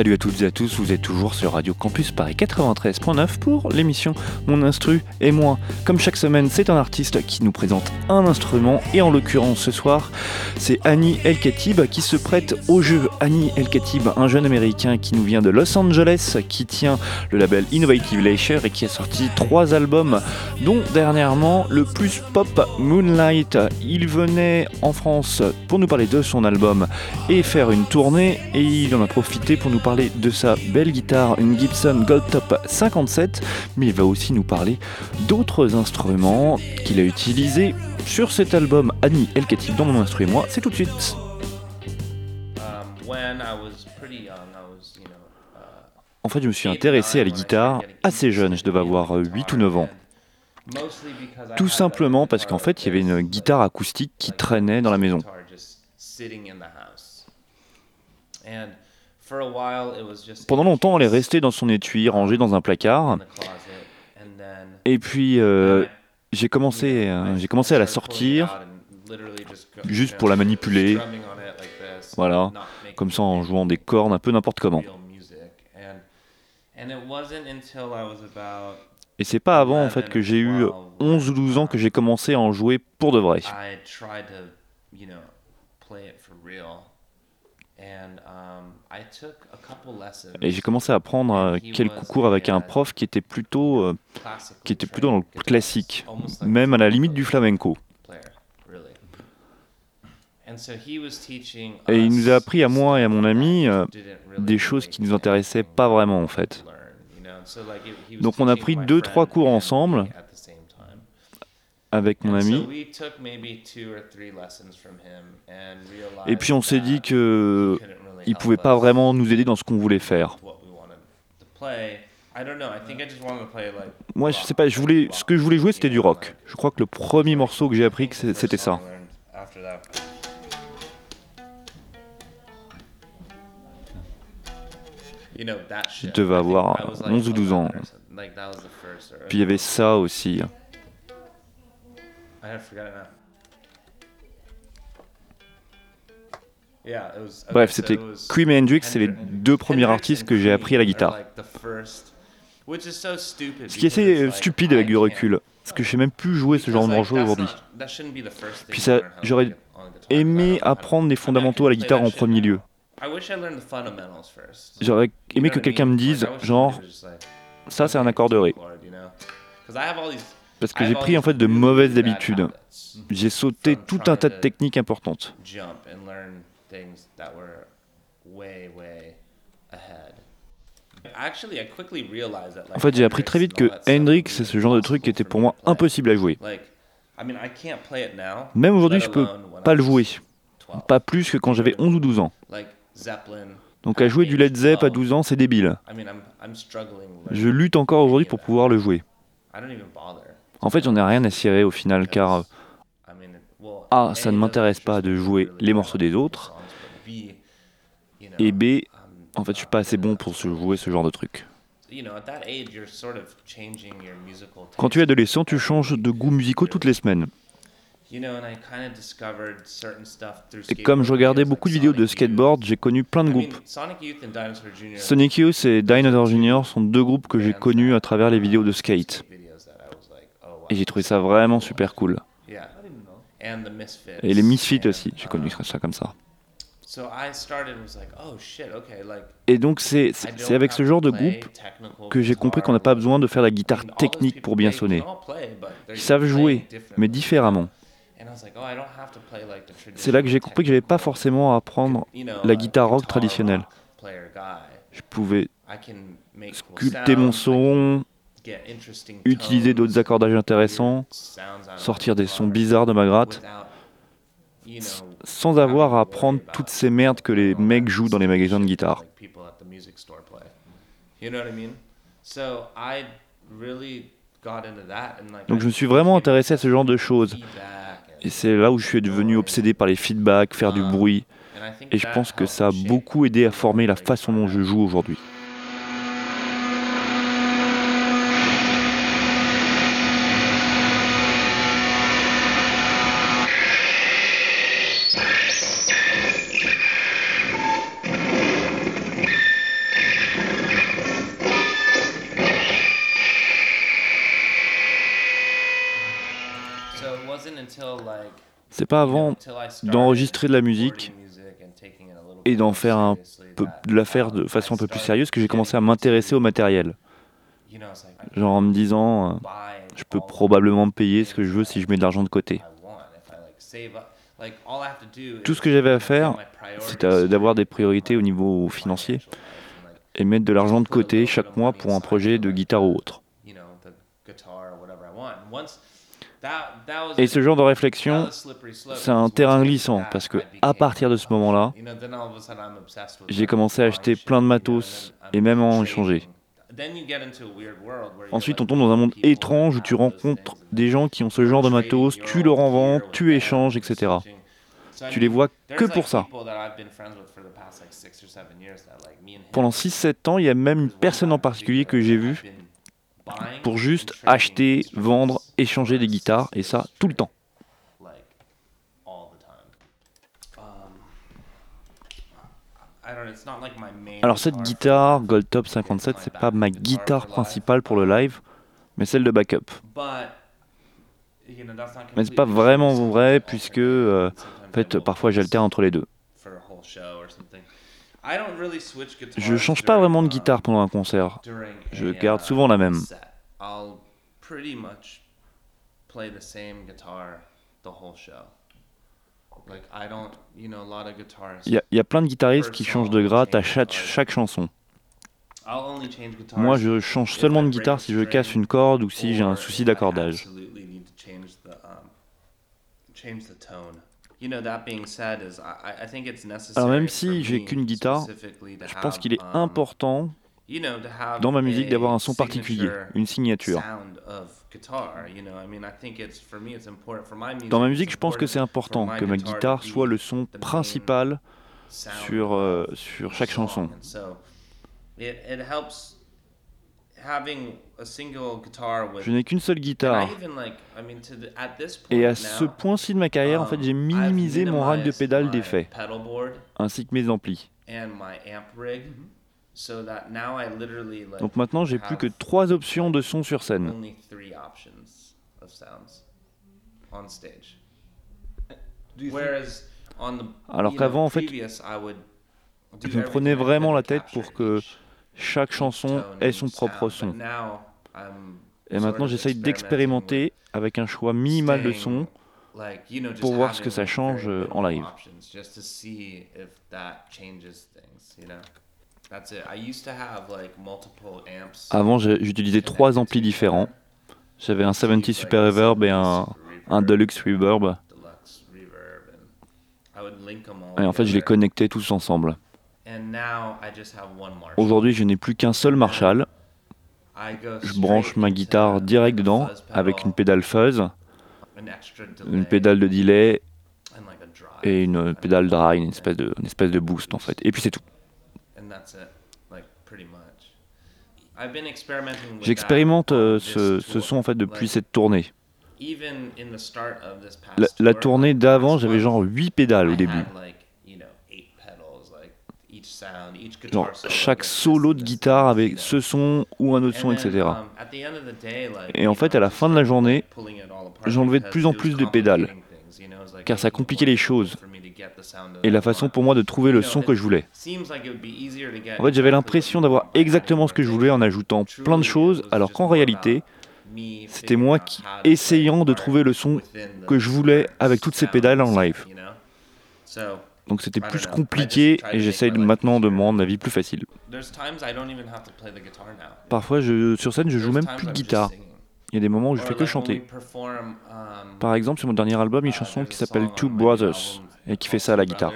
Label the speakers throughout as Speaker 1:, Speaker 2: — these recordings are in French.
Speaker 1: Salut à toutes et à tous, vous êtes toujours sur Radio Campus Paris 93.9 pour l'émission Mon Instru et moi. Comme chaque semaine, c'est un artiste qui nous présente un instrument et en l'occurrence ce soir, c'est Annie El Khatib qui se prête au jeu. Annie El Khatib, un jeune américain qui nous vient de Los Angeles, qui tient le label Innovative Leisure et qui a sorti trois albums, dont dernièrement le plus pop Moonlight. Il venait en France pour nous parler de son album et faire une tournée et il en a profité pour nous parler de sa belle guitare, une Gibson Gold Top 57, mais il va aussi nous parler d'autres instruments qu'il a utilisés sur cet album Annie El Khatib dans mon instrument et moi, c'est tout de suite. En fait, je me suis intéressé à la guitare assez jeune, je devais avoir 8 ou 9 ans. Tout simplement parce qu'en fait, il y avait une guitare acoustique qui traînait dans la maison. Pendant longtemps, elle est restée dans son étui, rangée dans un placard. Et puis, euh, j'ai commencé, euh, j'ai commencé à la sortir, juste pour la manipuler. Voilà, comme ça en jouant des cordes un peu n'importe comment. Et c'est pas avant en fait que j'ai eu 11 ou 12 ans que j'ai commencé à en jouer pour de vrai. Et j'ai commencé à prendre euh, quelques cours avec un prof qui était plutôt, euh, qui était plutôt dans le classique, même à la limite du flamenco. Et il nous a appris à moi et à mon ami euh, des choses qui nous intéressaient pas vraiment en fait. Donc on a pris deux trois cours ensemble avec mon ami. Et puis on s'est dit que il pouvait pas vraiment nous aider dans ce qu'on voulait faire. Moi, je sais pas, je voulais, ce que je voulais jouer, c'était du rock. Je crois que le premier morceau que j'ai appris, c'était ça. Je devais avoir 11 ou 12 ans. Puis il y avait ça aussi. Bref, c'était Cream et Hendrix, c'est les deux premiers artistes que j'ai appris à la guitare. Ce qui est assez stupide avec du recul, parce que je sais même plus jouer ce genre de morceau aujourd'hui. Puis ça, j'aurais aimé apprendre les fondamentaux à la guitare en premier lieu. J'aurais aimé que quelqu'un me dise, genre, ça c'est un accord de Ré. Parce que j'ai pris en fait de mauvaises habitudes. J'ai sauté tout un tas de techniques importantes. En fait, j'ai appris très vite que Hendrix, c'est ce genre de truc qui était pour moi impossible à jouer. Même aujourd'hui, je peux pas le jouer. Pas plus que quand j'avais 11 ou 12 ans. Donc à jouer du Led Zepp à 12 ans, c'est débile. Je lutte encore aujourd'hui pour pouvoir le jouer. En fait, j'en ai rien à cirer au final, car A, ça ne m'intéresse pas de jouer les morceaux des autres, et B, en fait, je suis pas assez bon pour jouer ce genre de truc. Quand tu es adolescent, tu changes de goûts musicaux toutes les semaines. Et comme je regardais beaucoup de vidéos de skateboard, j'ai connu plein de groupes. Sonic Youth et Dinosaur Jr. sont deux groupes que j'ai connus à travers les vidéos de skate. Et j'ai trouvé ça vraiment super cool. Et les Misfits aussi, j'ai connu ça comme ça. Et donc c'est avec ce genre de groupe que j'ai compris qu'on n'a pas besoin de faire la guitare technique pour bien sonner. Ils savent jouer, mais différemment. C'est là que j'ai compris que j'avais pas forcément à apprendre la guitare rock traditionnelle. Je pouvais sculpter mon son, utiliser d'autres accordages intéressants, sortir des sons bizarres de ma gratte, sans avoir à apprendre toutes ces merdes que les mecs jouent dans les magasins de guitare.
Speaker 2: So I really got into that and like
Speaker 1: Donc je me suis vraiment intéressé à ce genre de choses. Et c'est là où je suis devenu obsédé par les feedbacks, faire du bruit.
Speaker 2: and I think
Speaker 1: Et je pense que ça a beaucoup aidé à former la façon dont je joue aujourd'hui. Pas avant d'enregistrer de la musique et d'en faire de la faire de façon un peu plus sérieuse que j'ai commencé à m'intéresser au matériel. Genre en me disant, euh, je peux probablement me payer ce que je veux si je mets de l'argent de côté. Tout ce que j'avais à faire, c'est à- d'avoir des priorités au niveau financier et mettre de l'argent de côté chaque mois pour un projet de guitare ou autre. Et ce genre de réflexion, c'est un terrain glissant parce que à partir de ce moment-là, j'ai commencé à acheter plein de matos et même en
Speaker 2: trading.
Speaker 1: échanger. Ensuite, on tombe dans un monde étrange où tu rencontres des gens qui ont ce genre de matos, tu leur en vends, tu échanges, etc. Tu les vois que pour ça. Pendant 6-7 ans, il y a même une personne en particulier que j'ai vue pour juste acheter, vendre, échanger des guitares, et ça tout le temps. Alors cette guitare Goldtop 57, c'est pas ma guitare principale pour le live, mais celle de backup. Mais c'est pas vraiment vrai puisque euh, en fait parfois j'alterne entre les deux. Je change pas vraiment de guitare pendant un concert. Je garde souvent la même. Il y, a- il y a plein de guitaristes qui changent de gratte à chaque, chaque chanson. Moi, je change seulement de guitare si je casse une corde ou si j'ai un souci d'accordage. Alors même si j'ai qu'une guitare, Je pense qu'il est important dans ma musique d'avoir un son particulier, une signature. Dans ma musique, je pense que c'est important que ma guitare soit le son principal sur, euh, sur chaque chanson. Je n'ai qu'une seule guitare. Et à ce point-ci de ma carrière, en fait, j'ai minimisé mon rack de pédales d'effet, ainsi que mes amplis. Donc maintenant, j'ai plus que trois options de son sur scène. Alors qu'avant, en fait, je me prenais vraiment la tête pour que chaque chanson ait son propre son. Et maintenant, j'essaye d'expérimenter avec un choix minimal de son pour voir ce que ça change euh, en live. Avant, j'utilisais trois amplis différents. J'avais un 70 Super Reverb et un, un Deluxe Reverb. Et en fait, je les connectais tous ensemble. Aujourd'hui, je n'ai plus qu'un seul Marshall. Je branche ma guitare direct dedans avec une pédale fuzz, une pédale de delay et une pédale dry, une espèce de, une espèce de boost en fait. Et puis c'est tout. J'expérimente euh, ce, ce son en fait depuis cette tournée. La, la tournée d'avant, j'avais genre 8 pédales au début. Genre chaque solo de guitare avait ce son ou un autre son, etc. Et en fait, à la fin de la journée, j'enlevais de plus en plus de pédales, car ça compliquait les choses et la façon pour moi de trouver le son que je voulais. En fait, j'avais l'impression d'avoir exactement ce que je voulais en ajoutant plein de choses, alors qu'en réalité, c'était moi qui essayant de trouver le son que je voulais avec toutes ces pédales en live. Donc c'était plus compliqué et j'essaye maintenant de me rendre la vie plus facile. Parfois, je, sur scène, je joue même plus de guitare. Il y a des moments où je fais que chanter. Par exemple, sur mon dernier album, il y a une chanson qui s'appelle Two Brothers et qui fait ça à la guitare.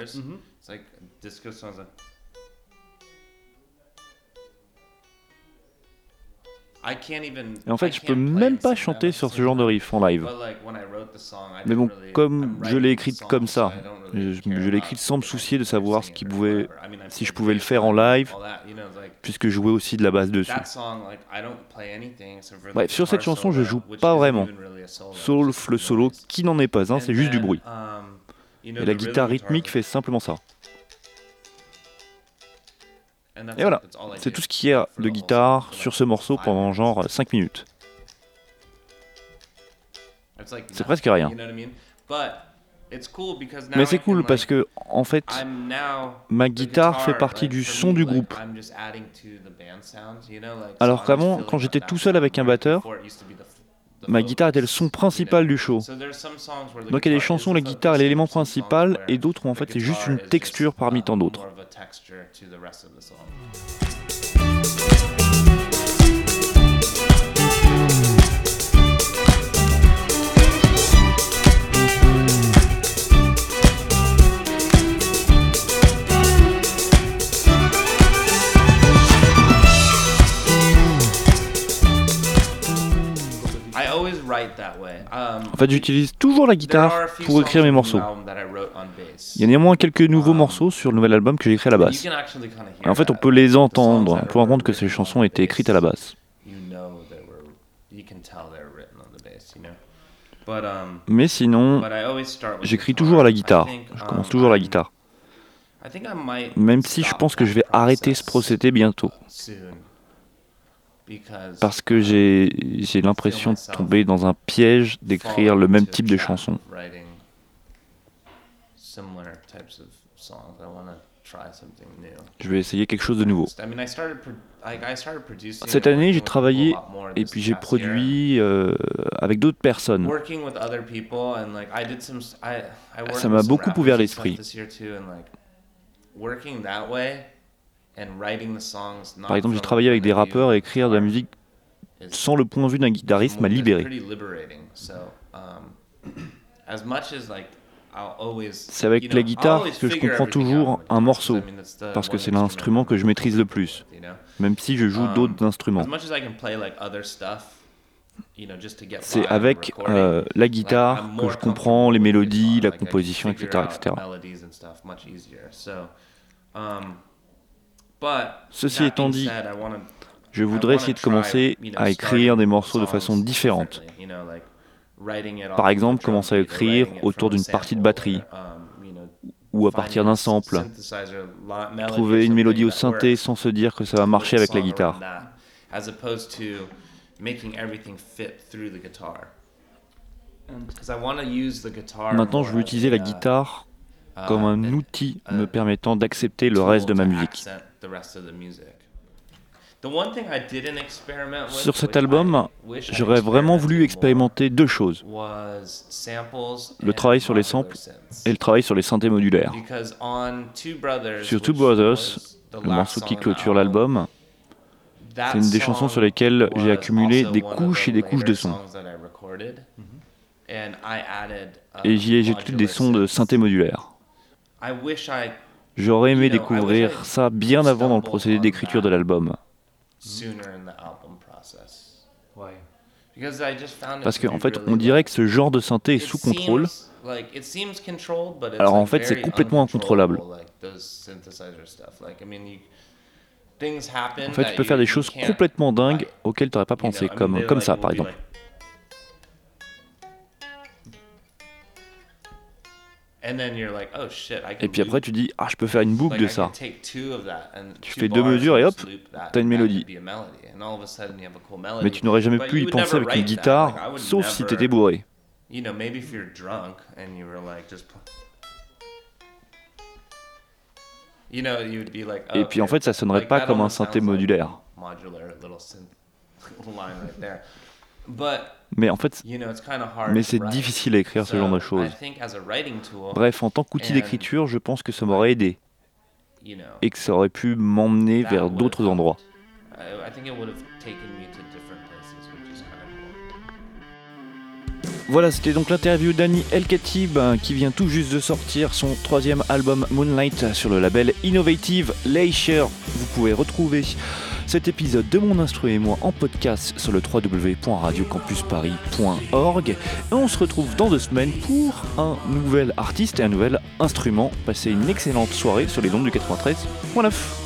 Speaker 1: Et en
Speaker 2: I
Speaker 1: fait, je
Speaker 2: can't
Speaker 1: peux même pas chanter sur ce genre de riff en live. Mais bon, comme je l'ai écrite comme ça, je, l'ai écrite sans me soucier de savoir ce pouvait, si je pouvais le faire en live, puisque je jouais aussi de la basse dessus. Bref, sur cette chanson, je joue pas vraiment. Sauf le solo qui n'en est pas un, c'est juste du bruit.
Speaker 2: um,
Speaker 1: Et la guitare
Speaker 2: guitar
Speaker 1: rythmique fait simplement ça. Et voilà, c'est tout ce qu'il y a de guitare sur ce morceau pendant genre 5 minutes. C'est presque rien. Mais c'est cool parce que, en fait, ma guitare fait partie du son du groupe. Alors qu'avant, quand j'étais tout seul avec un batteur, ma guitare était le son principal du show. Donc il y a des chansons où la guitare est l'élément principal et d'autres où en fait c'est juste une texture parmi
Speaker 2: uh,
Speaker 1: tant d'autres.
Speaker 2: Texture to the rest of the song. I always write that way. Um,
Speaker 1: En fait, j'utilise toujours la guitare pour écrire mes morceaux. Il y a néanmoins quelques nouveaux
Speaker 2: Um,
Speaker 1: morceaux sur le nouvel album que j'ai écrit à la basse. Et en fait, on peut les entendre
Speaker 2: that
Speaker 1: pour
Speaker 2: were
Speaker 1: entendre que ces chansons
Speaker 2: on
Speaker 1: étaient écrites à la basse.
Speaker 2: On um.
Speaker 1: Mais sinon, j'écris toujours à la guitare. Je
Speaker 2: um,
Speaker 1: commence toujours à la guitare. Même si je pense que je vais arrêter ce procédé bientôt. Parce que j'ai j'ai l'impression de tomber dans un piège d'écrire le même type de chansons.
Speaker 2: Writing similar types of songs. I want to try something new.
Speaker 1: Je vais essayer quelque chose de nouveau.
Speaker 2: I mean, I started pro- like, I started producing
Speaker 1: Cette année, j'ai
Speaker 2: with
Speaker 1: travaillé Et puis j'ai produit euh, avec d'autres personnes.
Speaker 2: Working with other people and like I did some s- I I worked
Speaker 1: Ça m'a beaucoup ouvert l'esprit.
Speaker 2: stuff this year too, and like working that way and writing the songs not
Speaker 1: Par exemple, j'ai travaillé avec des rappeurs et écrire de la musique sans le point de vue d'un guitariste m'a libéré. C'est avec la guitare que je comprends toujours un morceau, parce que c'est
Speaker 2: instrument
Speaker 1: l'instrument que je maîtrise le plus, même si je joue d'autres
Speaker 2: As
Speaker 1: instruments.
Speaker 2: much as I can play like other stuff, you know, just to get by
Speaker 1: C'est avec euh, la guitare que je comprends les mélodies, la composition, etc. etc.
Speaker 2: um,
Speaker 1: Ceci étant dit, Je voudrais essayer de commencer à écrire des morceaux de façon différente. Par exemple, commencer à écrire autour d'une partie de batterie
Speaker 2: um,
Speaker 1: ou à partir d'un sample. Trouver une mélodie au synthé sans se dire que ça va marcher avec la guitare. Maintenant, je veux utiliser la
Speaker 2: uh,
Speaker 1: comme un
Speaker 2: an
Speaker 1: outil
Speaker 2: uh,
Speaker 1: me permettant d'accepter le reste de ma musique. Sur cet album, j'aurais vraiment voulu expérimenter deux choses, Le travail sur les samples et le travail sur les synthés modulaires. Sur Two Brothers, le morceau qui clôture
Speaker 2: album,
Speaker 1: l'album, c'est une des chansons sur lesquelles j'ai accumulé des couches et des couches de sons. Et j'y ai ajouté des sons de synthé modulaire. J'aurais aimé découvrir ça bien avant dans le procédé d'écriture de l'album.
Speaker 2: Sooner in the album process. Why? Because I just found it
Speaker 1: Parce qu'en
Speaker 2: be
Speaker 1: fait,
Speaker 2: really,
Speaker 1: on dirait que ce genre de synthé est sous contrôle,
Speaker 2: seems like- it seems controlled, but it's,
Speaker 1: Alors, en fait, c'est complètement incontrôlable. En fait, tu peux faire des choses complètement dingues auxquelles tu n'aurais pas pensé, comme, comme ça par exemple. Et puis après, tu dis, ah, je peux faire une boucle de ça. Tu fais deux mesures et hop, t'as une mélodie. Mais tu n'aurais jamais pu y penser avec une guitare, sauf si t'étais bourré. Et
Speaker 2: oh,
Speaker 1: puis en fait, ça sonnerait pas comme un synthé modulaire. Mais en fait,
Speaker 2: you know, it's kind of hard.
Speaker 1: mais
Speaker 2: to
Speaker 1: c'est difficile à écrire ce genre de choses. Bref, en tant qu'outil d'écriture, je pense que ça m'aurait aidé
Speaker 2: you know,
Speaker 1: et que ça aurait pu m'emmener vers d'autres endroits. Voilà, c'était donc l'interview d'Annie El Khatib hein, qui vient tout juste de sortir son troisième album Moonlight sur le label Innovative Leisure. Vous pouvez retrouver
Speaker 2: cet épisode de Mon Instru et moi en podcast sur le www.radiocampusparis.org. Et on se retrouve dans deux semaines pour un nouvel artiste et un nouvel instrument. Passez une excellente soirée sur les ondes du 93.9.